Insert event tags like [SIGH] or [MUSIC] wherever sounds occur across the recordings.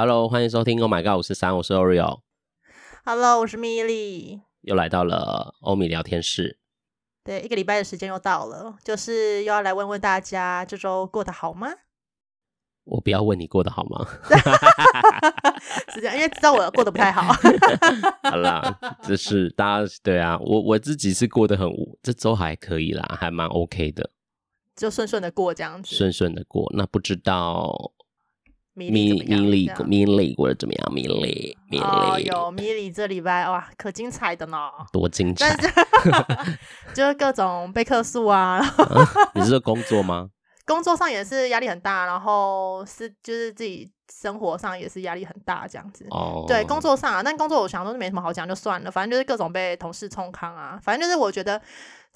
Hello，欢迎收听。Oh my god，我是三，我是 Oreo。Hello，我是米莉。又来到了欧米聊天室。对，一个礼拜的时间又到了，就是又要来问问大家这周过得好吗？我不要问你过得好吗？[LAUGHS] [LAUGHS] 是这样，因为知道我过得不太好。[LAUGHS] 好啦，这是大家对啊，我我自己是过得很，这周还可以啦，还蛮 OK 的，就顺顺的过这样子，顺顺的过。那不知道。米米莉米莉过得怎么样？米莉米莉哦，有米莉这礼拜哇，可精彩的呢！多精彩！是 [LAUGHS] 就是各种被客诉啊。啊你是说工作吗？[LAUGHS] 工作上也是压力很大，然后是就是自己生活上也是压力很大，这样子。哦。对，工作上啊，但工作我想说是没什么好讲，就算了。反正就是各种被同事冲康啊，反正就是我觉得。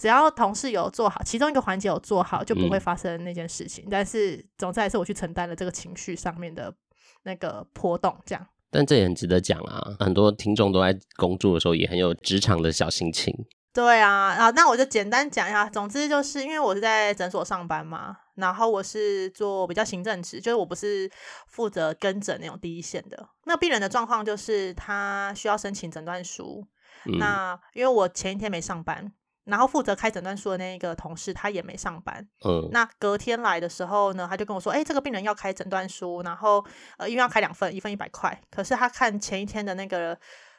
只要同事有做好，其中一个环节有做好，就不会发生那件事情。嗯、但是总之还是我去承担了这个情绪上面的那个波动，这样。但这也很值得讲啊，很多听众都在工作的时候也很有职场的小心情。对啊，啊，那我就简单讲一下。总之就是因为我是在诊所上班嘛，然后我是做比较行政职，就是我不是负责跟诊那种第一线的。那病人的状况就是他需要申请诊断书，嗯、那因为我前一天没上班。然后负责开诊断书的那一个同事，他也没上班。嗯，那隔天来的时候呢，他就跟我说：“哎，这个病人要开诊断书，然后呃，因为要开两份，一份一百块。可是他看前一天的那个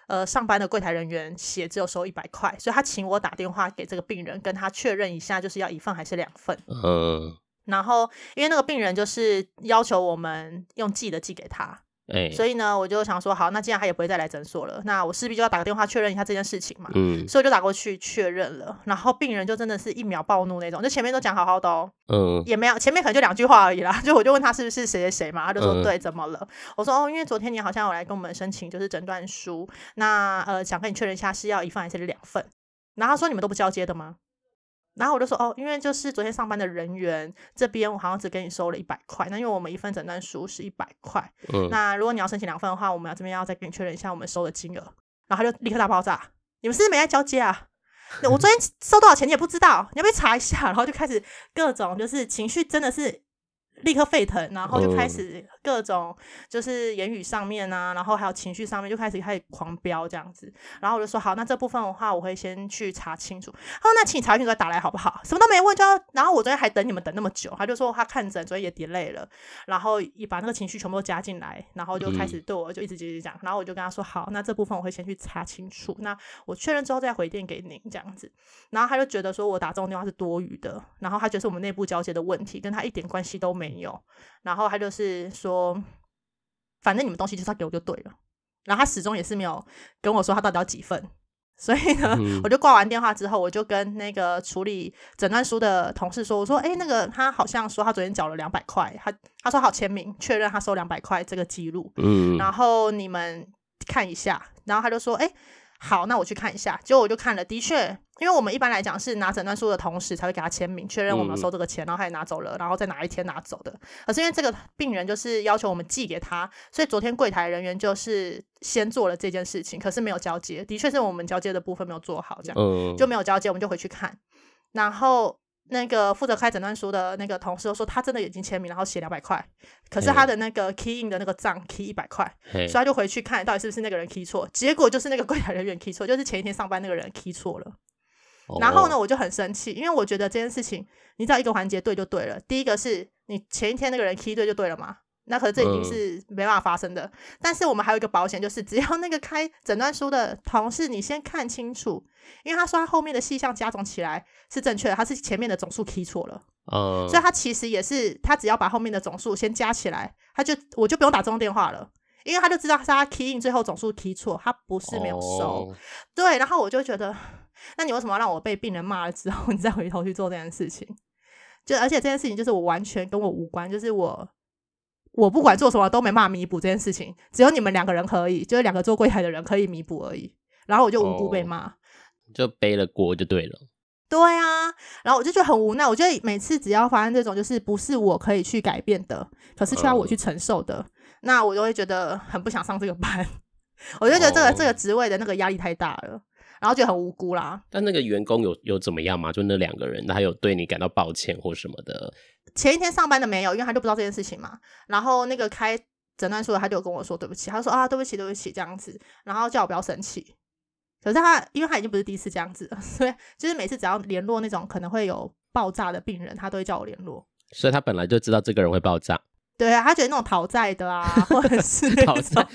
呃上班的柜台人员写只有收一百块，所以他请我打电话给这个病人，跟他确认一下，就是要一份还是两份。嗯，然后因为那个病人就是要求我们用寄的寄给他。”欸、所以呢，我就想说，好，那既然他也不会再来诊所了，那我势必就要打个电话确认一下这件事情嘛。嗯，所以我就打过去确认了，然后病人就真的是一秒暴怒那种，就前面都讲好好的哦，嗯，也没有，前面可能就两句话而已啦，就我就问他是不是谁谁谁嘛，他就说对，怎么了？嗯、我说哦，因为昨天你好像有来跟我们申请就是诊断书，那呃想跟你确认一下是要一份还是两份，然后他说你们都不交接的吗？然后我就说哦，因为就是昨天上班的人员这边，我好像只给你收了一百块。那因为我们一份诊断书是一百块，嗯，那如果你要申请两份的话，我们要这边要再给你确认一下我们收的金额。然后他就立刻大爆炸，你们是不是没在交接啊？我昨天 [LAUGHS] 收多少钱你也不知道，你要不要查一下？[LAUGHS] 然后就开始各种就是情绪真的是。立刻沸腾，然后就开始各种就是言语上面啊，然后还有情绪上面就开始开始狂飙这样子，然后我就说好，那这部分的话我会先去查清楚。他说那请你查清楚再打来好不好？什么都没问就要，然后我昨天还等你们等那么久，他就说他看诊所以也 delay 了，然后也把那个情绪全部都加进来，然后就开始对我就一直讲，然后我就跟他说好，那这部分我会先去查清楚，那我确认之后再回电给您这样子，然后他就觉得说我打这种电话是多余的，然后他觉得是我们内部交接的问题，跟他一点关系都。没有，然后他就是说，反正你们东西就是要给我就对了。然后他始终也是没有跟我说他到底要几份，所以呢，嗯、我就挂完电话之后，我就跟那个处理诊断书的同事说，我说，哎，那个他好像说他昨天缴了两百块，他他说好签名确认他收两百块这个记录，嗯，然后你们看一下，然后他就说，哎。好，那我去看一下。结果我就看了，的确，因为我们一般来讲是拿诊断书的同时才会给他签名，确认我们收这个钱，然后他也拿走了，然后在哪一天拿走的。可是因为这个病人就是要求我们寄给他，所以昨天柜台人员就是先做了这件事情，可是没有交接。的确是我们交接的部分没有做好，这样就没有交接，我们就回去看，然后。那个负责开诊断书的那个同事说，他真的已经签名，然后写两百块，可是他的那个 key in 的那个账 key 一百块，所以他就回去看到底是不是那个人 key 错，结果就是那个柜台人员 key 错，就是前一天上班那个人 key 错了。然后呢，我就很生气，因为我觉得这件事情，你只要一个环节对就对了。第一个是你前一天那个人 key 对就对了嘛。那可是这已经是没办法发生的，嗯、但是我们还有一个保险，就是只要那个开诊断书的同事，你先看清楚，因为他说他后面的细项加总起来是正确的，他是前面的总数 key 错了，嗯，所以他其实也是他只要把后面的总数先加起来，他就我就不用打这种电话了，因为他就知道是他 key in 最后总数 key 错，他不是没有收，哦、对，然后我就觉得，那你为什么要让我被病人骂了之后，你再回头去做这件事情？就而且这件事情就是我完全跟我无关，就是我。我不管做什么都没办法弥补这件事情，只有你们两个人可以，就是两个做柜台的人可以弥补而已。然后我就无辜被骂，哦，就背了锅就对了。对啊，然后我就觉得很无奈。我觉得每次只要发生这种，就是不是我可以去改变的，可是却要我去承受的，嗯、那我就会觉得很不想上这个班。[LAUGHS] 我就觉得这个、哦、这个职位的那个压力太大了，然后就很无辜啦。但那个员工有有怎么样吗？就那两个人，他有对你感到抱歉或什么的？前一天上班的没有，因为他就不知道这件事情嘛。然后那个开诊断书，他就跟我说对不起，他说啊对不起对不起这样子，然后叫我不要生气。可是他因为他已经不是第一次这样子了，[LAUGHS] 所以就是每次只要联络那种可能会有爆炸的病人，他都会叫我联络。所以他本来就知道这个人会爆炸。对啊，他觉得那种讨债的啊，或者是 [LAUGHS] 讨债，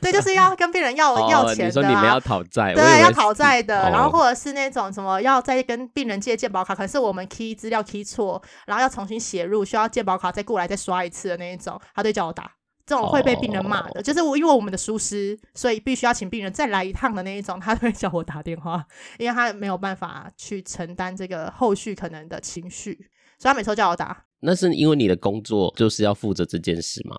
对，就是要跟病人要、哦、要钱的、啊。你说你们要讨债，对，要讨债的、哦，然后或者是那种什么要再跟病人借健保卡，可是我们 key 资料 key 错，然后要重新写入，需要健保卡再过来再刷一次的那一种，他就叫我打。这种会被病人骂的，哦、就是我因为我们的疏失，所以必须要请病人再来一趟的那一种，他都会叫我打电话，因为他没有办法去承担这个后续可能的情绪，所以他每次都叫我打。那是因为你的工作就是要负责这件事吗？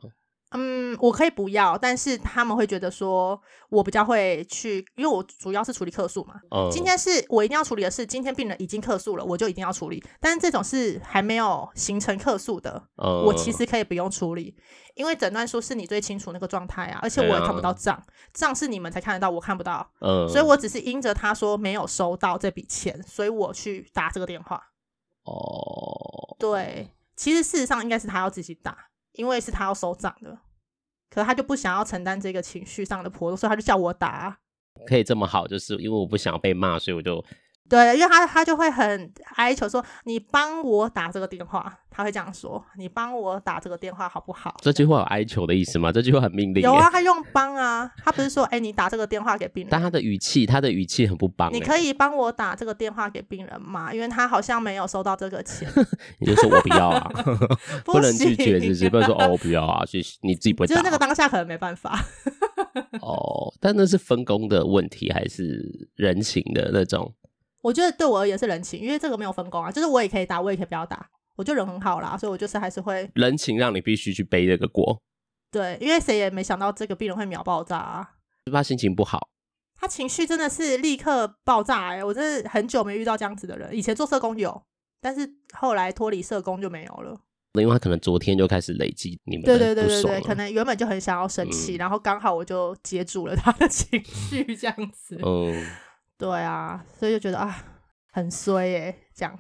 嗯，我可以不要，但是他们会觉得说我比较会去，因为我主要是处理客诉嘛。嗯。今天是我一定要处理的事，今天病人已经客诉了，我就一定要处理。但是这种是还没有形成客诉的，嗯，我其实可以不用处理，因为诊断书是你最清楚那个状态啊，而且我也看不到账，账是你们才看得到，我看不到。嗯。所以我只是因着他说没有收到这笔钱，所以我去打这个电话。哦。对。其实事实上应该是他要自己打，因为是他要收账的，可是他就不想要承担这个情绪上的波动，所以他就叫我打。可以这么好，就是因为我不想被骂，所以我就。对，因为他他就会很哀求说：“你帮我打这个电话。”他会这样说：“你帮我打这个电话好不好？”这句话有哀求的意思吗？这句话很命令。有啊，他用帮啊，他不是说：“哎、欸，你打这个电话给病人。”但他的语气，他的语气很不帮。你可以帮我打这个电话给病人吗？因为他好像没有收到这个钱。[LAUGHS] 你就说我不要啊，不，不能拒绝，是不是？不能说哦，我不要啊，谢谢。你自己不会打。就是那个当下可能没办法。哦，但那是分工的问题，还是人情的那种？我觉得对我而言是人情，因为这个没有分工啊，就是我也可以打，我也可以不要打，我就人很好啦，所以我就是还是会人情让你必须去背这个锅。对，因为谁也没想到这个病人会秒爆炸啊，是不是他心情不好？他情绪真的是立刻爆炸哎、欸！我真的很久没遇到这样子的人，以前做社工有，但是后来脱离社工就没有了。因为他可能昨天就开始累积你们对对对对对，可能原本就很想要生气、嗯，然后刚好我就接住了他的 [LAUGHS] 情绪，这样子。嗯。[LAUGHS] 对啊，所以就觉得啊，很衰耶，这样。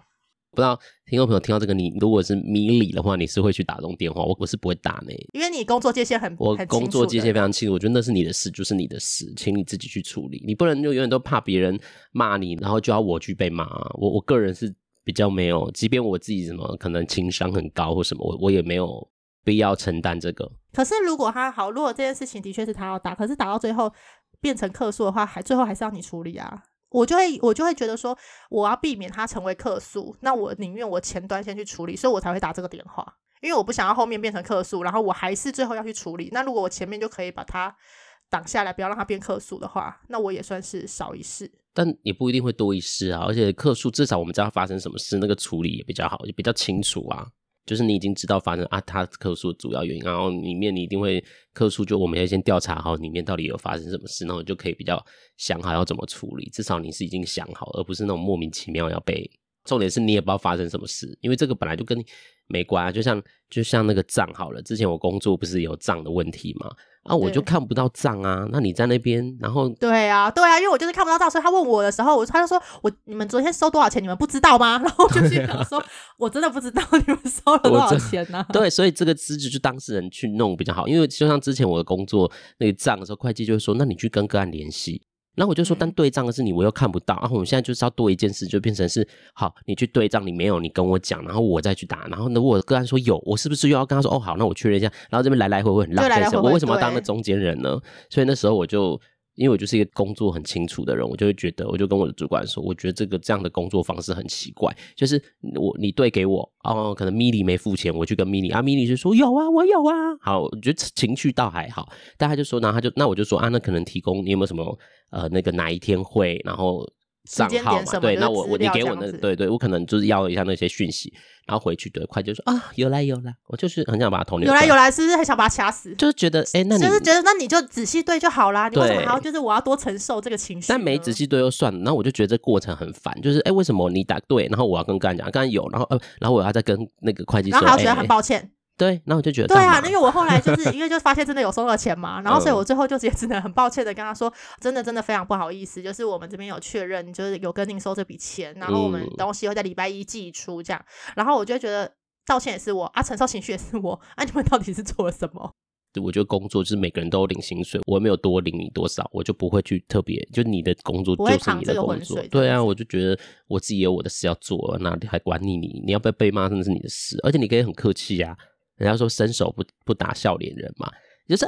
不知道听众朋友听到这个，你如果是迷你的话，你是会去打这种电话？我我是不会打呢，因为你工作界限很，我工作界限非常清楚。我觉得那是你的事，就是你的事，请你自己去处理。你不能就永远都怕别人骂你，然后就要我去被骂。我我个人是比较没有，即便我自己什么可能情商很高或什么，我我也没有必要承担这个。可是如果他好，如果这件事情的确是他要打，可是打到最后变成客诉的话，还最后还是要你处理啊。我就会我就会觉得说，我要避免他成为客诉，那我宁愿我前端先去处理，所以我才会打这个电话，因为我不想要后面变成客诉，然后我还是最后要去处理。那如果我前面就可以把它挡下来，不要让它变客诉的话，那我也算是少一事。但也不一定会多一事啊，而且客诉至少我们知道发生什么事，那个处理也比较好，也比较清楚啊。就是你已经知道发生啊，他客诉主要原因，然后里面你一定会客诉，就我们要先调查好里面到底有发生什么事，然后就可以比较想好要怎么处理。至少你是已经想好，而不是那种莫名其妙要被。重点是你也不知道发生什么事，因为这个本来就跟你没关啊。就像就像那个账好了，之前我工作不是有账的问题吗？啊，我就看不到账啊。那你在那边，然后对啊，对啊，因为我就是看不到账，所以他问我的时候，我他就说我你们昨天收多少钱？你们不知道吗？[LAUGHS] 然后我就去想说，我真的不知道你们收了多少钱呢、啊？对，所以这个资质就当事人去弄比较好，因为就像之前我的工作那个账的时候，会计就会说，那你去跟个案联系。然后我就说，但对账的是你，我又看不到。然后我们现在就是要多一件事，就变成是好，你去对账，你没有，你跟我讲，然后我再去打。然后呢，我个案说有，我是不是又要跟他说，哦，好，那我确认一下。然后这边来来回回很浪费时间，我为什么要当那中间人呢？所以那时候我就。因为我就是一个工作很清楚的人，我就会觉得，我就跟我的主管说，我觉得这个这样的工作方式很奇怪，就是我你对给我哦，可能米莉没付钱，我去跟米莉啊，米莉就说有啊，我有啊，好，我觉得情绪倒还好，但他就说，然后他就那我就说啊，那可能提供你有没有什么呃那个哪一天会，然后。账号嘛，对，那我我你给我那，对对，我可能就是要一下那些讯息，然后回去对，会计就说啊，有来有来，我就是很想把他头有来有来，是不是很想把他掐死？就是觉得哎、欸，那你就是觉得那你就仔细对就好啦，你为什么还要就是我要多承受这个情绪？但没仔细对又算了，然后我就觉得这过程很烦，就是哎、欸，为什么你答对，然后我要跟刚才讲，刚才有，然后呃，然后我要再跟那个会计说，然后还要觉得很抱歉。欸对，然后我就觉得对啊，因为我后来就 [LAUGHS] 是因为就发现真的有收了钱嘛，然后所以我最后就也只能很抱歉的跟他说，真的真的非常不好意思，就是我们这边有确认，就是有跟您收这笔钱，然后我们东西会在礼拜一寄出这样，然后我就觉得道歉也是我啊，承受情绪也是我啊，你们到底是做了什么？我觉得工作就是每个人都领薪水，我没有多领你多少，我就不会去特别，就你的工作就是你的工作。对啊，我就觉得我自己有我的事要做，那还管你你你要不要被骂，真的是你的事。而且你可以很客气啊，人家说伸手不不打笑脸人嘛。就说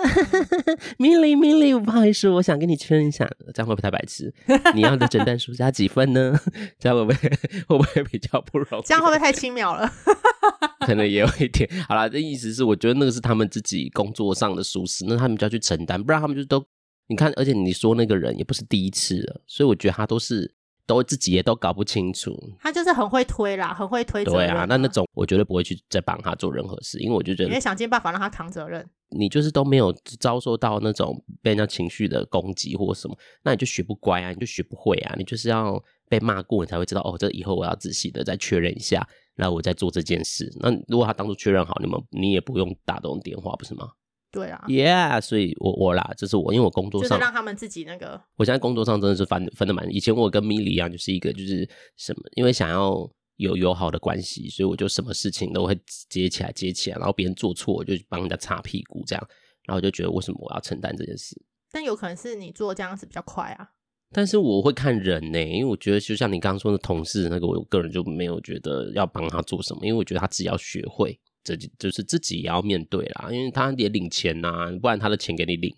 明理明理，[LAUGHS] 不好意思，我想跟你确认一下，这样会不会太白痴？你要的诊断书加几分呢？这样会不会会不会比较不容易？这样会不会太轻描了？[LAUGHS] 可能也有一点。好啦，这意思是，我觉得那个是他们自己工作上的疏失，那他们就要去承担，不然他们就都你看，而且你说那个人也不是第一次了，所以我觉得他都是。都自己也都搞不清楚，他就是很会推啦，很会推责任。对啊，那那种我绝对不会去再帮他做任何事，因为我就觉得，你会想尽办法让他扛责任。你就是都没有遭受到那种被人家情绪的攻击或什么，那你就学不乖啊，你就学不会啊，你就是要被骂过，你才会知道哦，这以后我要仔细的再确认一下，然后我再做这件事。那如果他当初确认好，你们你也不用打这种电话，不是吗？对啊，Yeah，所以我我啦，这是我，因为我工作上就是让他们自己那个。我现在工作上真的是分分的蛮，以前我跟米莉一样，就是一个就是什么，因为想要有友好的关系，所以我就什么事情都会接起来接起来，然后别人做错，我就帮人家擦屁股这样，然后我就觉得为什么我要承担这件事？但有可能是你做这样子比较快啊。但是我会看人呢、欸，因为我觉得就像你刚刚说的同事那个，我个人就没有觉得要帮他做什么，因为我觉得他自己要学会。这就是自己也要面对啦，因为他也领钱呐、啊，不然他的钱给你领，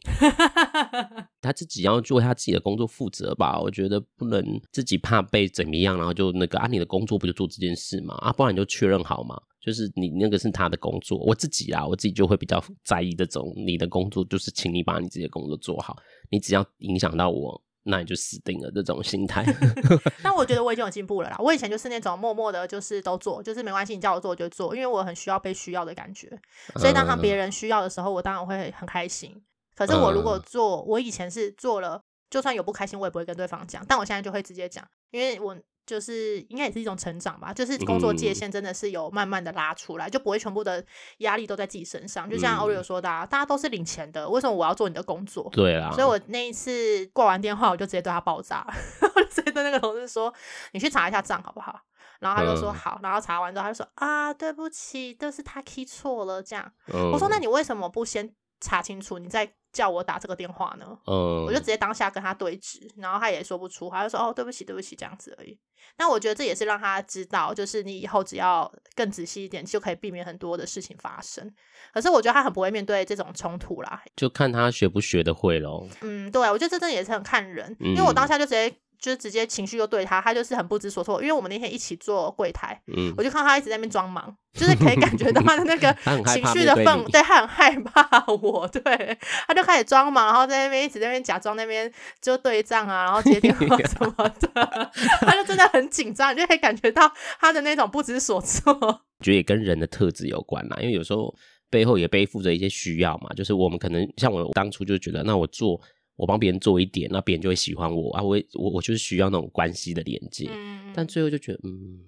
[LAUGHS] 他自己要做他自己的工作负责吧。我觉得不能自己怕被怎么样，然后就那个啊，你的工作不就做这件事嘛？啊，不然你就确认好嘛，就是你那个是他的工作。我自己啊，我自己就会比较在意这种，你的工作就是请你把你自己的工作做好，你只要影响到我。那你就死定了，这种心态。[LAUGHS] 但我觉得我已经有进步了啦。我以前就是那种默默的，就是都做，就是没关系，你叫我做我就做，因为我很需要被需要的感觉。所以当他别人需要的时候，我当然会很开心。可是我如果做，我以前是做了，就算有不开心，我也不会跟对方讲。但我现在就会直接讲，因为我。就是应该也是一种成长吧，就是工作界限真的是有慢慢的拉出来，嗯、就不会全部的压力都在自己身上。就像 Oreo 说的、啊，嗯、大家都是领钱的，为什么我要做你的工作？对啊，所以我那一次挂完电话，我就直接对他爆炸，[LAUGHS] 我就直接对那个同事说：“你去查一下账好不好？”然后他就说：“好。”然后查完之后，他就说：“啊，对不起，都是他 key 错了。”这样，嗯、我说：“那你为什么不先查清楚？你再。”叫我打这个电话呢，嗯，我就直接当下跟他对峙，然后他也说不出，他就说哦，对不起，对不起，这样子而已。那我觉得这也是让他知道，就是你以后只要更仔细一点，就可以避免很多的事情发生。可是我觉得他很不会面对这种冲突啦，就看他学不学得会喽。嗯，对，我觉得这真的也是很看人，因为我当下就直接。就是直接情绪就对他，他就是很不知所措。因为我们那天一起做柜台，嗯，我就看到他一直在那边装忙，就是可以感觉到他的那个 [LAUGHS] 情绪的氛围，对，他很害怕我，对，他就开始装忙，然后在那边一直在那边假装那边就对账啊，然后接电话什么的，[LAUGHS] 他就真的很紧张，你就可以感觉到他的那种不知所措。我 [LAUGHS] 觉得也跟人的特质有关啦，因为有时候背后也背负着一些需要嘛，就是我们可能像我当初就觉得，那我做。我帮别人做一点，那别人就会喜欢我啊！我我我就是需要那种关系的连接，嗯、但最后就觉得，嗯，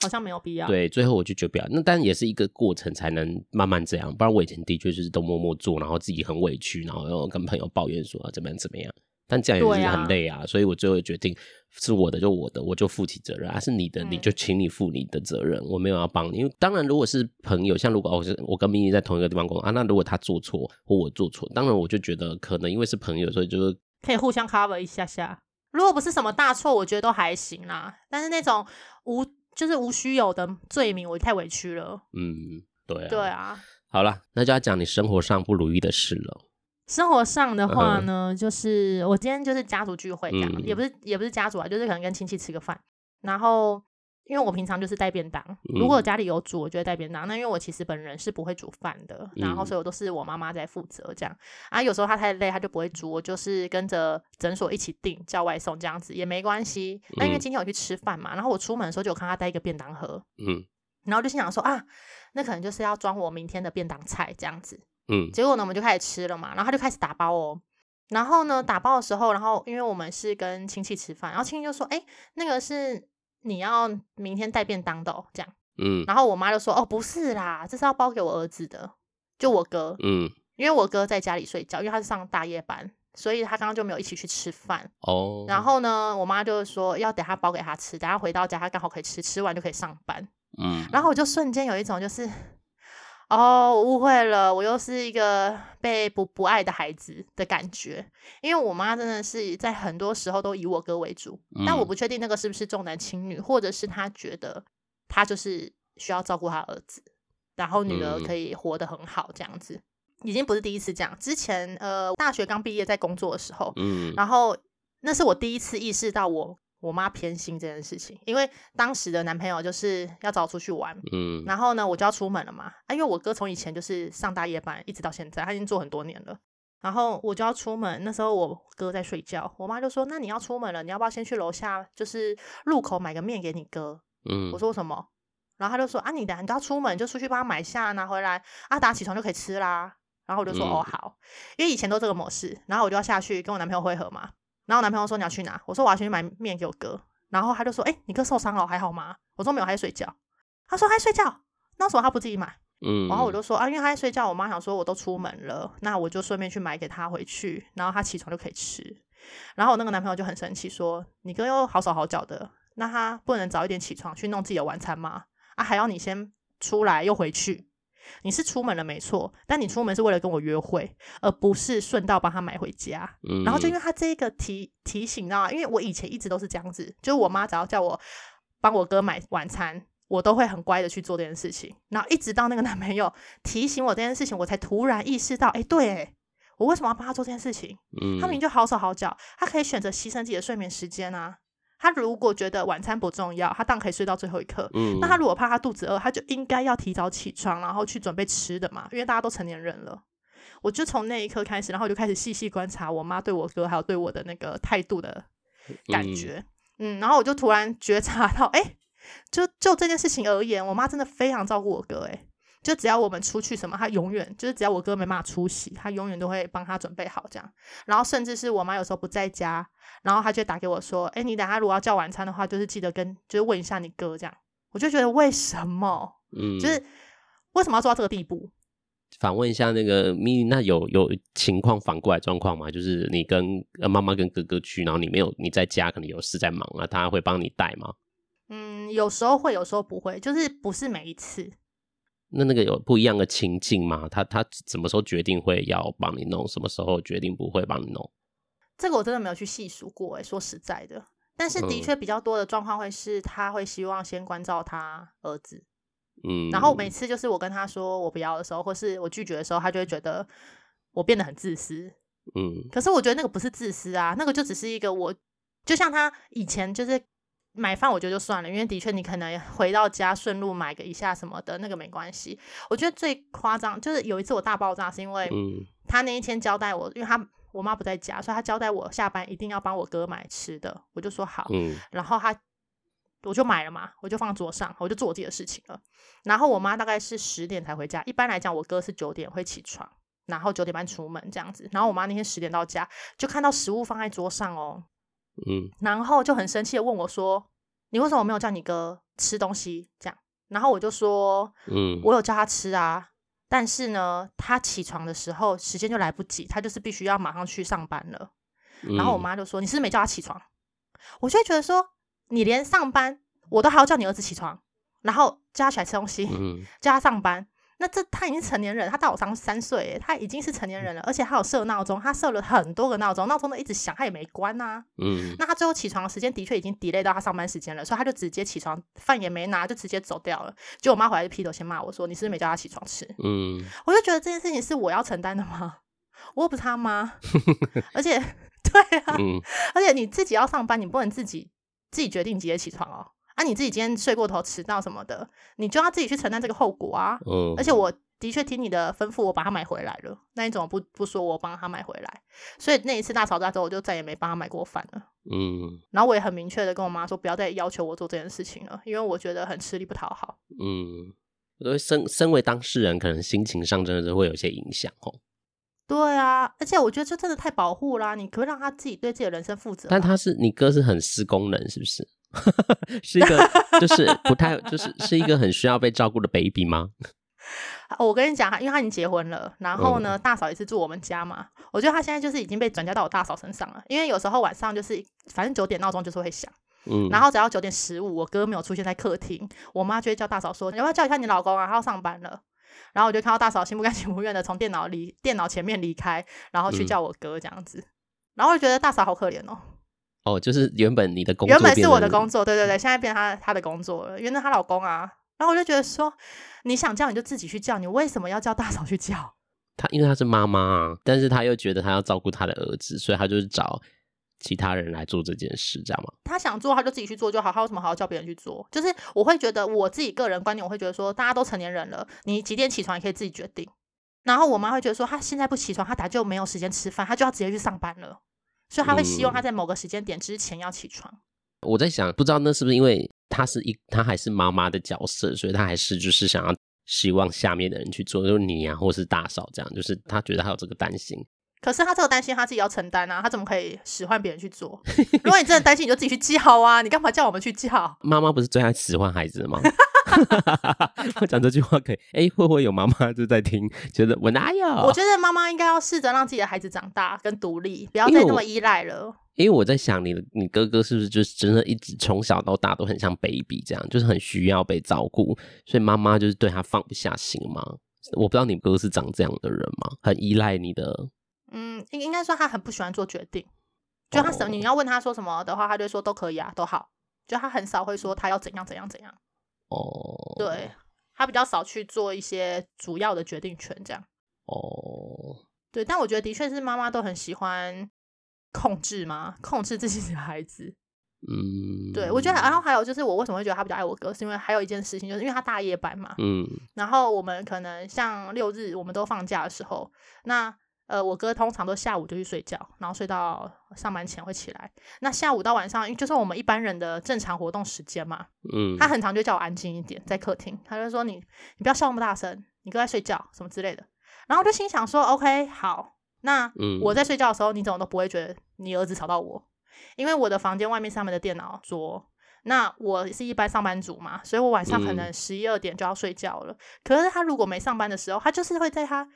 好像没有必要。对，最后我就觉得不要。那但也是一个过程，才能慢慢这样。不然我以前的确就是都默默做，然后自己很委屈，然后又跟朋友抱怨说啊怎么样怎么样。但这样也是很累啊，啊所以我最后决定是我的就我的，我就负起责任；啊是你的，你就请你负你的责任。嗯、我没有要帮你，因为当然如果是朋友，像如果我是我跟咪咪在同一个地方工作啊，那如果他做错或我做错，当然我就觉得可能因为是朋友，所以就是可以互相 cover 一下下。如果不是什么大错，我觉得都还行啦。但是那种无就是无须有的罪名，我太委屈了。嗯，对啊，对啊。好了，那就要讲你生活上不如意的事了。生活上的话呢，就是我今天就是家族聚会这样，也不是也不是家族啊，就是可能跟亲戚吃个饭。然后因为我平常就是带便当，如果家里有煮，我就会带便当。那因为我其实本人是不会煮饭的，然后所以我都是我妈妈在负责这样。啊，有时候她太累，她就不会煮，我就是跟着诊所一起订叫外送这样子也没关系。那因为今天我去吃饭嘛，然后我出门的时候就有看她带一个便当盒，嗯，然后就心想说啊，那可能就是要装我明天的便当菜这样子。嗯，结果呢，我们就开始吃了嘛，然后他就开始打包哦。然后呢，打包的时候，然后因为我们是跟亲戚吃饭，然后亲戚就说：“哎，那个是你要明天带便当的哦。”这样，嗯。然后我妈就说：“哦，不是啦，这是要包给我儿子的，就我哥。”嗯，因为我哥在家里睡觉，因为他是上大夜班，所以他刚刚就没有一起去吃饭。哦。然后呢，我妈就说要等他包给他吃，等他回到家他刚好可以吃，吃完就可以上班。嗯。然后我就瞬间有一种就是。哦，我误会了，我又是一个被不不爱的孩子的感觉。因为我妈真的是在很多时候都以我哥为主，嗯、但我不确定那个是不是重男轻女，或者是她觉得她就是需要照顾她儿子，然后女儿可以活得很好这样子。嗯、已经不是第一次这样，之前呃大学刚毕业在工作的时候，嗯，然后那是我第一次意识到我。我妈偏心这件事情，因为当时的男朋友就是要找我出去玩，嗯，然后呢，我就要出门了嘛，啊，因为我哥从以前就是上大夜班，一直到现在，他已经做很多年了，然后我就要出门，那时候我哥在睡觉，我妈就说：“那你要出门了，你要不要先去楼下，就是路口买个面给你哥？”嗯，我说什么？然后他就说：“啊，你等下你都要出门，就出去帮他买下，拿回来，啊，等下起床就可以吃啦。”然后我就说：“嗯、哦，好。”因为以前都这个模式，然后我就要下去跟我男朋友会合嘛。然后我男朋友说，你要去哪？我说我要去买面给我哥。然后他就说：“哎，你哥受伤了，还好吗？”我说：“没有，还在睡觉。”他说：“还在睡觉？那为什么他不自己买？”嗯。然后我就说：“啊，因为他在睡觉。我妈想说我都出门了，那我就顺便去买给他回去，然后他起床就可以吃。”然后我那个男朋友就很生气说：“你哥又好手好脚的，那他不能早一点起床去弄自己的晚餐吗？啊，还要你先出来又回去。”你是出门了没错，但你出门是为了跟我约会，而不是顺道帮他买回家。嗯、然后就因为他这个提提醒，你知道吗？因为我以前一直都是这样子，就是我妈只要叫我帮我哥买晚餐，我都会很乖的去做这件事情。然后一直到那个男朋友提醒我这件事情，我才突然意识到，哎，对，哎，我为什么要帮他做这件事情？嗯、他明明就好手好脚，他可以选择牺牲自己的睡眠时间啊。他如果觉得晚餐不重要，他当然可以睡到最后一刻。嗯，那他如果怕他肚子饿，他就应该要提早起床，然后去准备吃的嘛。因为大家都成年人了，我就从那一刻开始，然后我就开始细细观察我妈对我哥还有对我的那个态度的感觉。嗯，嗯，然后我就突然觉察到，哎、欸，就就这件事情而言，我妈真的非常照顾我哥、欸。哎。就只要我们出去什么，他永远就是只要我哥没办法出席，他永远都会帮他准备好这样。然后甚至是我妈有时候不在家，然后他就打给我说：“哎，你等下如果要叫晚餐的话，就是记得跟就是问一下你哥这样。”我就觉得为什么？嗯，就是为什么要做到这个地步？反问一下那个咪，那有有情况反过来状况吗？就是你跟妈妈跟哥哥去，然后你没有你在家，可能有事在忙啊，他会帮你带吗？嗯，有时候会，有时候不会，就是不是每一次。那那个有不一样的情境吗？他他什么时候决定会要帮你弄？什么时候决定不会帮你弄？这个我真的没有去细数过诶，说实在的，但是的确比较多的状况会是他会希望先关照他儿子，嗯，然后每次就是我跟他说我不要的时候，或是我拒绝的时候，他就会觉得我变得很自私，嗯，可是我觉得那个不是自私啊，那个就只是一个我，就像他以前就是。买饭我觉得就算了，因为的确你可能回到家顺路买个一下什么的，那个没关系。我觉得最夸张就是有一次我大爆炸，是因为他那一天交代我，因为他我妈不在家，所以他交代我下班一定要帮我哥买吃的，我就说好。然后他我就买了嘛，我就放桌上，我就做我自己的事情了。然后我妈大概是十点才回家，一般来讲我哥是九点会起床，然后九点半出门这样子。然后我妈那天十点到家，就看到食物放在桌上哦。嗯，然后就很生气的问我说：“你为什么没有叫你哥吃东西？”这样，然后我就说：“嗯，我有叫他吃啊，但是呢，他起床的时候时间就来不及，他就是必须要马上去上班了。嗯”然后我妈就说：“你是不是没叫他起床？”我就会觉得说：“你连上班我都还要叫你儿子起床，然后叫他起来吃东西，嗯，叫他上班。”那这他已经成年人，他大我三三岁，他已经是成年人了，而且他有设闹钟，他设了很多个闹钟，闹钟都一直响，他也没关呐、啊。嗯，那他最后起床的时间的确已经 delay 到他上班时间了，所以他就直接起床，饭也没拿，就直接走掉了。结果我妈回来就劈头先骂我说：“你是不是没叫他起床吃？”嗯，我就觉得这件事情是我要承担的吗？我又不是他妈，[LAUGHS] 而且 [LAUGHS] 对啊，嗯、而且你自己要上班，你不能自己自己决定几点起床哦。那、啊、你自己今天睡过头迟到什么的，你就要自己去承担这个后果啊！嗯，而且我的确听你的吩咐，我把它买回来了。那你怎么不不说我帮他买回来，所以那一次大吵架之后，我就再也没帮他买过饭了。嗯，然后我也很明确的跟我妈说，不要再要求我做这件事情了，因为我觉得很吃力不讨好。嗯，我觉得身身为当事人，可能心情上真的是会有些影响哦。对啊，而且我觉得这真的太保护啦，你可不可以让他自己对自己的人生负责？但他是你哥是很失功能，是不是？[LAUGHS] 是一个，就是不太，就是是一个很需要被照顾的 baby 吗？[LAUGHS] 我跟你讲，因为他已经结婚了，然后呢，大嫂也是住我们家嘛。我觉得他现在就是已经被转嫁到我大嫂身上了。因为有时候晚上就是，反正九点闹钟就是会响，嗯，然后只要九点十五，我哥没有出现在客厅，我妈就会叫大嫂说：“你要不要叫一下你老公啊？他要上班了。”然后我就看到大嫂心不甘情不愿的从电脑离电脑前面离开，然后去叫我哥这样子，嗯、然后我就觉得大嫂好可怜哦。哦，就是原本你的工作，原本是我的工作，对对对，现在变成他他的工作了，原来她老公啊。然后我就觉得说，你想叫你就自己去叫，你为什么要叫大嫂去叫？他因为他是妈妈啊，但是他又觉得他要照顾他的儿子，所以他就是找其他人来做这件事，这样吗？他想做，他就自己去做就好，他为什么还要叫别人去做？就是我会觉得我自己个人观点，我会觉得说，大家都成年人了，你几点起床也可以自己决定。然后我妈会觉得说，她现在不起床，他打就没有时间吃饭，她就要直接去上班了，所以他会希望他在某个时间点之前要起床。嗯，我在想，不知道那是不是因为他是一，他还是妈妈的角色，所以他还是就是想要。希望下面的人去做，就是你啊，或是大嫂这样，就是他觉得他有这个担心。可是他这个担心他自己要承担啊，他怎么可以使唤别人去做？[LAUGHS] 如果你真的担心，你就自己去记好啊，你干嘛叫我们去记好？妈妈不是最爱使唤孩子的吗？[LAUGHS] 我讲这句话可以？哎、欸，会不会有妈妈就在听？觉得我哪有？我觉得妈妈应该要试着让自己的孩子长大跟独立，不要再那么依赖了。因为我在想你，你你哥哥是不是就是真的一直从小到大都很像 baby 这样，就是很需要被照顾，所以妈妈就是对他放不下心吗？我不知道你哥是长这样的人吗？很依赖你的？嗯，应应该说他很不喜欢做决定，就他什么、oh. 你要问他说什么的话，他就说都可以啊，都好。就他很少会说他要怎样怎样怎样。哦，oh. 对，他比较少去做一些主要的决定权这样。哦，oh. 对，但我觉得的确是妈妈都很喜欢。控制嘛？控制自己的孩子，嗯，对，我觉得，然后还有就是，我为什么会觉得他比较爱我哥，是因为还有一件事情，就是因为他大夜班嘛，嗯，然后我们可能像六日我们都放假的时候，那呃，我哥通常都下午就去睡觉，然后睡到上班前会起来，那下午到晚上，就是我们一般人的正常活动时间嘛，嗯，他很常就叫我安静一点，在客厅，他就说你你不要笑那么大声，你哥在睡觉什么之类的，然后我就心想说，OK，好。那我在睡觉的时候，你怎么都不会觉得你儿子吵到我，因为我的房间外面是他们的电脑桌。那我是一般上班族嘛，所以我晚上可能十一二点就要睡觉了。可是他如果没上班的时候，他就是会在他。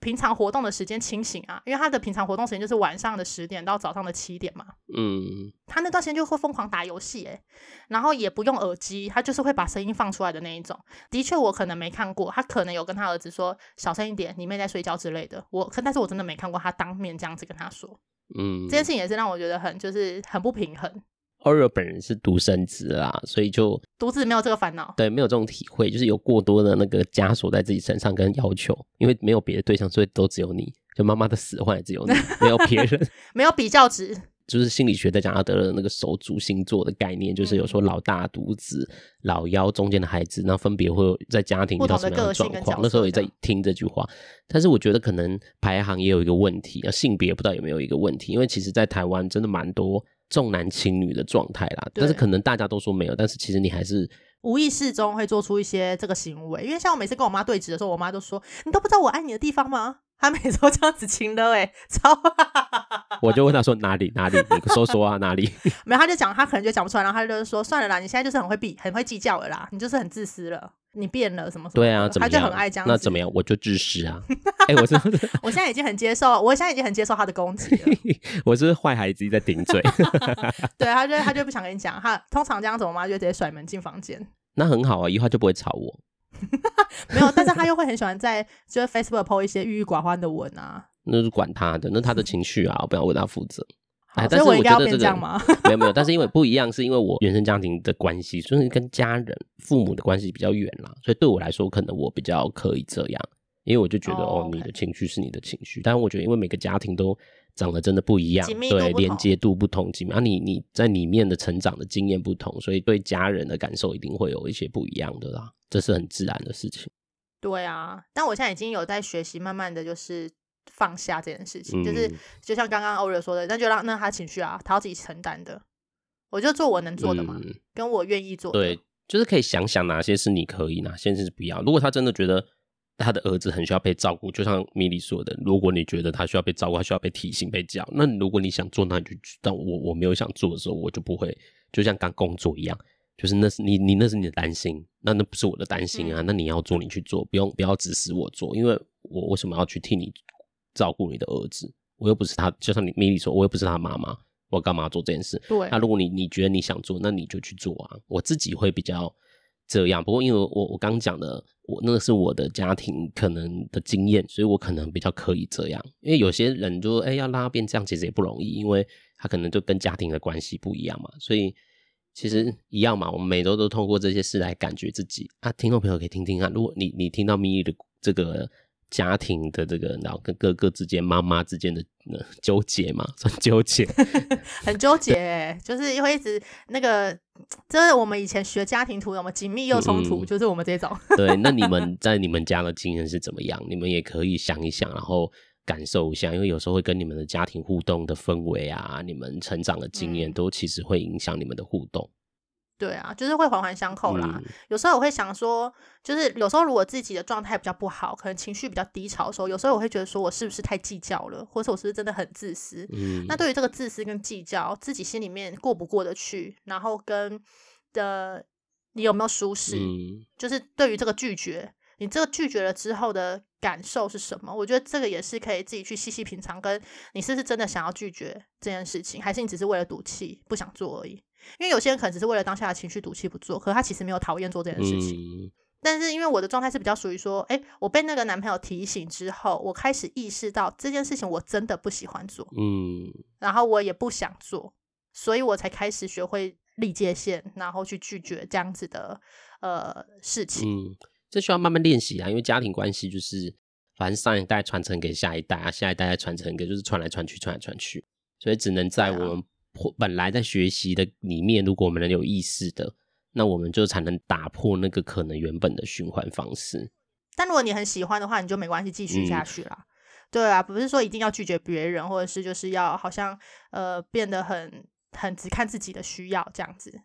平常活动的时间清醒啊，因为他的平常活动时间就是晚上的十点到早上的七点嘛。嗯，他那段时间就会疯狂打游戏，诶，然后也不用耳机，他就是会把声音放出来的那一种。的确，我可能没看过，他可能有跟他儿子说小声一点，你妹在睡觉之类的。我，但是我真的没看过他当面这样子跟他说。嗯，这件事情也是让我觉得很就是很不平衡。Oreo 本人是独生子啦，所以就独子没有这个烦恼，对，没有这种体会，就是有过多的那个枷锁在自己身上跟要求，因为没有别的对象，所以都只有你，就妈妈的使唤也只有你，[LAUGHS] 没有别人，[LAUGHS] 没有比较值。就是心理学在讲阿德勒那个手足星座的概念，就是有说老大独子、嗯、老幺中间的孩子，那分别会在家庭遇到什么样的状况。那时候也在听这句话，但是我觉得可能排行也有一个问题，性别不知道有没有一个问题，因为其实在台湾真的蛮多。重男轻女的状态啦，但是可能大家都说没有，但是其实你还是无意识中会做出一些这个行为。因为像我每次跟我妈对峙的时候，我妈都说：“你都不知道我爱你的地方吗？” [LAUGHS] 她每次都这样子亲的，哎，超。[LAUGHS] 我就问她说：“哪里哪里？你说说啊，哪里？” [LAUGHS] 没有，她就讲，她可能就讲不出来，然后她就说：“算了啦，你现在就是很会比，很会计较了啦，你就是很自私了。”你变了什么什么？对啊，怎么样？他就很爱这样。那怎么样？我就自私啊！[LAUGHS] 哎、欸，我是，我现在已经很接受，我现在已经很接受他的攻击了。[LAUGHS] 我是坏孩子，一直在顶嘴。[LAUGHS] 对，他就他就不想跟你讲。他通常这样子，我妈就直接甩门进房间。那很好啊，以后就不会吵我。没有，但是他又会很喜欢在就是 Facebook po 一些郁郁寡欢的文啊。那是管他的，那他的情绪啊，我不要为他负责。好，但是我应该要变这样吗？没有没有，但是因为不一样，是因为我原生家庭的关系，就是跟家人、父母的关系比较远啦，所以对我来说，可能我比较可以这样，因为我就觉得哦，哦，你的情绪是你的情绪，但是我觉得因为每个家庭都长得真的不一样，对，连接度不同，紧密啊，你你在里面的成长的经验不同，所以对家人的感受一定会有一些不一样的啦，这是很自然的事情。对啊，但我现在已经有在学习，慢慢的就是。放下这件事情，嗯、就是就像刚刚 Oreo 说的，那就让那他情绪啊，他要自己承担的。我就做我能做的嘛，嗯、跟我愿意做的。对，就是可以想想哪些是你可以，哪些是不要。如果他真的觉得他的儿子很需要被照顾，就像米莉说的，如果你觉得他需要被照顾，他需要被提醒、被教，那如果你想做，那你就。但我我没有想做的时候，我就不会。就像刚工作一样，就是那是你你那是你的担心，那那不是我的担心啊。嗯、那你要做，你去做，不用不要指使我做，因为我为什么要去替你？照顾你的儿子，我又不是他，就像你米莉说，我又不是他妈妈，我干嘛做这件事？对，那如果你你觉得你想做，那你就去做啊。我自己会比较这样。不过因为我我刚讲的，我那个是我的家庭可能的经验，所以我可能比较可以这样。因为有些人就说，哎，要让他变这样，其实也不容易，因为他可能就跟家庭的关系不一样嘛。所以其实一样嘛，我们每周都通过这些事来感觉自己啊。听众朋友可以听听看，如果你你听到咪咪的这个。家庭的这个，然后跟哥哥之间、妈妈之间的纠结嘛，[LAUGHS] 算纠结，[LAUGHS] 很纠结，就是因为一直那个，[TSK] 就是我们以前学家庭图，我们紧密又冲突，嗯、就是我们这种。[LAUGHS] 对，那你们在你们家的经验是怎么样？你们也可以想一想，然后感受一下，因为有时候会跟你们的家庭互动的氛围啊，你们成长的经验，都其实会影响你们的互动。对啊，就是会环环相扣啦。嗯、有时候我会想说，就是有时候如果自己的状态比较不好，可能情绪比较低潮的时候，有时候我会觉得说我是不是太计较了，或者我是不是真的很自私？嗯，那对于这个自私跟计较，自己心里面过不过得去，然后跟的你有没有舒适？嗯，就是对于这个拒绝，你这个拒绝了之后的感受是什么？我觉得这个也是可以自己去细细品尝，跟你是不是真的想要拒绝这件事情，还是你只是为了赌气不想做而已？因为有些人可能只是为了当下的情绪赌气不做，可是他其实没有讨厌做这件事情。嗯、但是因为我的状态是比较属于说，哎，我被那个男朋友提醒之后，我开始意识到这件事情我真的不喜欢做，嗯，然后我也不想做，所以我才开始学会立界限，然后去拒绝这样子的呃事情。嗯，这需要慢慢练习啊，因为家庭关系就是反正上一代传承给下一代啊，下一代再传承给就是传来传去，传来传去，所以只能在我们。本来在学习的里面，如果我们能有意识的，那我们就才能打破那个可能原本的循环方式。但如果你很喜欢的话，你就没关系，继续下去啦。嗯、对啊，不是说一定要拒绝别人，或者是就是要好像呃变得很很只看自己的需要这样子。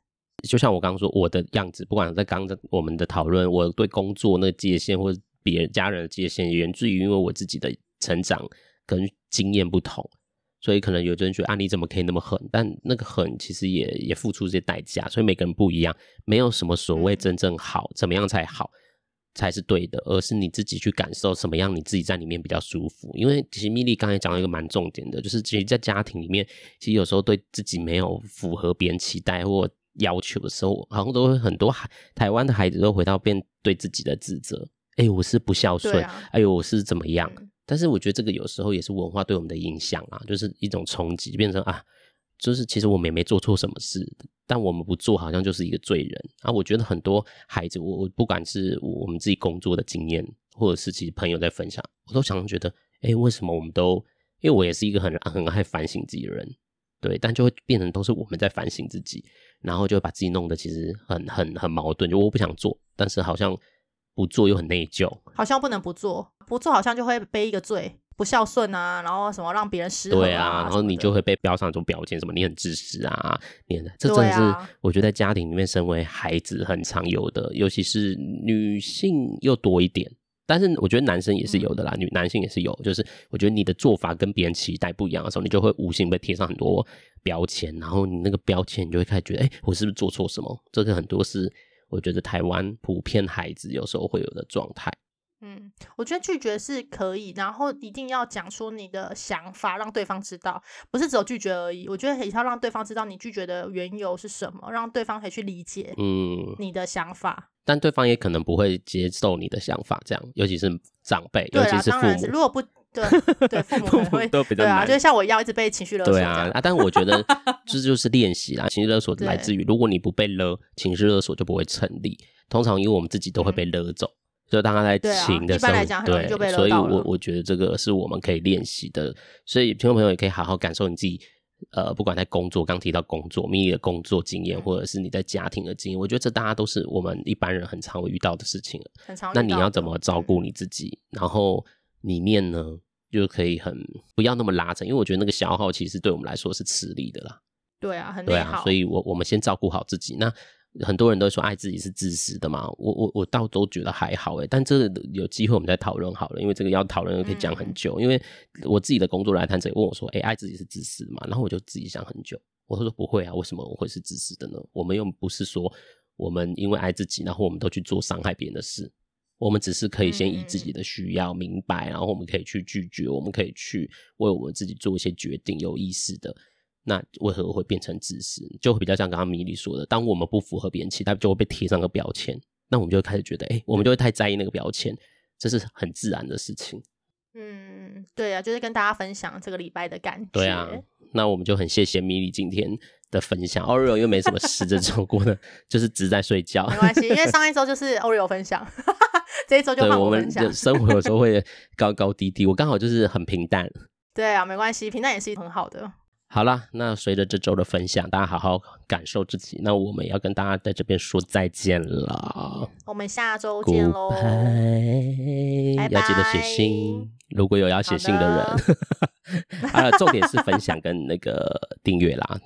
就像我刚刚说，我的样子，不管在刚刚我们的讨论，我对工作那个界限，或者别人家人的界限，源自于因为我自己的成长跟经验不同。所以可能有人觉得啊，你怎么可以那么狠？但那个狠其实也也付出这些代价。所以每个人不一样，没有什么所谓真正好，怎么样才好才是对的，而是你自己去感受什么样你自己在里面比较舒服。因为其实米莉刚才讲了一个蛮重点的，就是其实，在家庭里面，其实有时候对自己没有符合别人期待或要求的时候，好像都会很多孩台湾的孩子都回到变对自己的自责。哎、我是不孝顺，啊、哎呦，我是怎么样？但是我觉得这个有时候也是文化对我们的影响啊，就是一种冲击，变成啊，就是其实我们也没做错什么事，但我们不做好像就是一个罪人啊。我觉得很多孩子，我我不管是我们自己工作的经验，或者是其实朋友在分享，我都常常觉得，哎，为什么我们都？因为我也是一个很很爱反省自己的人，对，但就会变成都是我们在反省自己，然后就会把自己弄得其实很很很矛盾，就我不想做，但是好像。不做又很内疚，好像不能不做，不做好像就会背一个罪，不孝顺啊，然后什么让别人失望啊，对啊，然后你就会被标上一种标签，什么你很自私啊，你这真的是我觉得在家庭里面，身为孩子很常有的，尤其是女性又多一点，但是我觉得男生也是有的啦，嗯、女男性也是有，就是我觉得你的做法跟别人期待不一样的时候，你就会无形被贴上很多标签，然后你那个标签你就会开始觉得，哎，我是不是做错什么？这个很多是。我觉得台湾普遍孩子有时候会有的状态。嗯，我觉得拒绝是可以，然后一定要讲出你的想法，让对方知道，不是只有拒绝而已。我觉得也要让对方知道你拒绝的缘由是什么，让对方可以去理解，嗯，你的想法。但对方也可能不会接受你的想法，这样，尤其是长辈，尤其是父母。如果不对对，[LAUGHS] 父母会都比较难，对啊，就像我一样一直被情绪勒索。对啊啊！但我觉得 [LAUGHS] 这就是练习啦。情绪勒索来自于，如果你不被勒，情绪勒索就不会成立。通常因为我们自己都会被勒走，就大家在情的时候，对，所以我我觉得这个是我们可以练习的。所以听众朋友也可以好好感受你自己，呃，不管在工作，刚提到工作，咪咪的工作经验，或者是你在家庭的经验，我觉得这大家都是我们一般人很常会遇到的事情。很常。那你要怎么照顾你自己？然后里面呢？就可以很不要那么拉扯，因为我觉得那个消耗其实对我们来说是吃力的啦。对啊，很对啊，所以我我们先照顾好自己。那很多人都说爱自己是自私的嘛，我我我倒都觉得还好诶，但这个有机会我们再讨论好了，因为这个要讨论可以讲很久。嗯、因为我自己的工作来谈者问我说：“诶，爱自己是自私的嘛？”然后我就自己想很久，我说不会啊，为什么我会是自私的呢？我们又不是说我们因为爱自己，然后我们都去做伤害别人的事。我们只是可以先以自己的需要明白，然后我们可以去拒绝，我们可以去为我们自己做一些决定，有意识的。那为何会变成自私？就会比较像刚刚米莉说的，当我们不符合别人期待，就会被贴上个标签。那我们就会开始觉得，哎、欸，我们就会太在意那个标签，这是很自然的事情。嗯，对啊，就是跟大家分享这个礼拜的感觉。对啊，那我们就很谢谢米莉今天的分享。Oreo 又没什么事，这周过的 [LAUGHS] 就是只在睡觉。没关系，因为上一周就是 Oreo 分享，[LAUGHS] [LAUGHS] 这一周就换我分享。我们生活有时候会 [LAUGHS] 高高低低，我刚好就是很平淡。对啊，没关系，平淡也是很好的。好啦，那随着这周的分享，大家好好感受自己。那我们要跟大家在这边说再见了。我们下周见喽！拜拜，要记得写信，如果有要写信的人。[LAUGHS] 还有重点是分享跟那个订阅啦，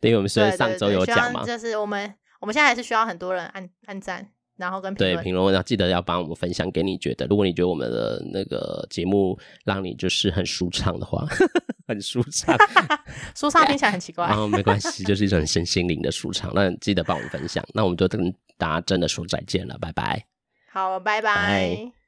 因为我们虽然上周有讲嘛，就是我们我们现在还是需要很多人按按赞。然后跟评论对评论，要记得要帮我们分享给你觉得，如果你觉得我们的那个节目让你就是很舒畅的话，[LAUGHS] 很舒畅，[LAUGHS] [LAUGHS] 舒畅听起来很奇怪。然后没关系，就是一种身心灵的舒畅。那记得帮我们分享，那我们就跟大家真的说再见了，拜拜。好，拜拜。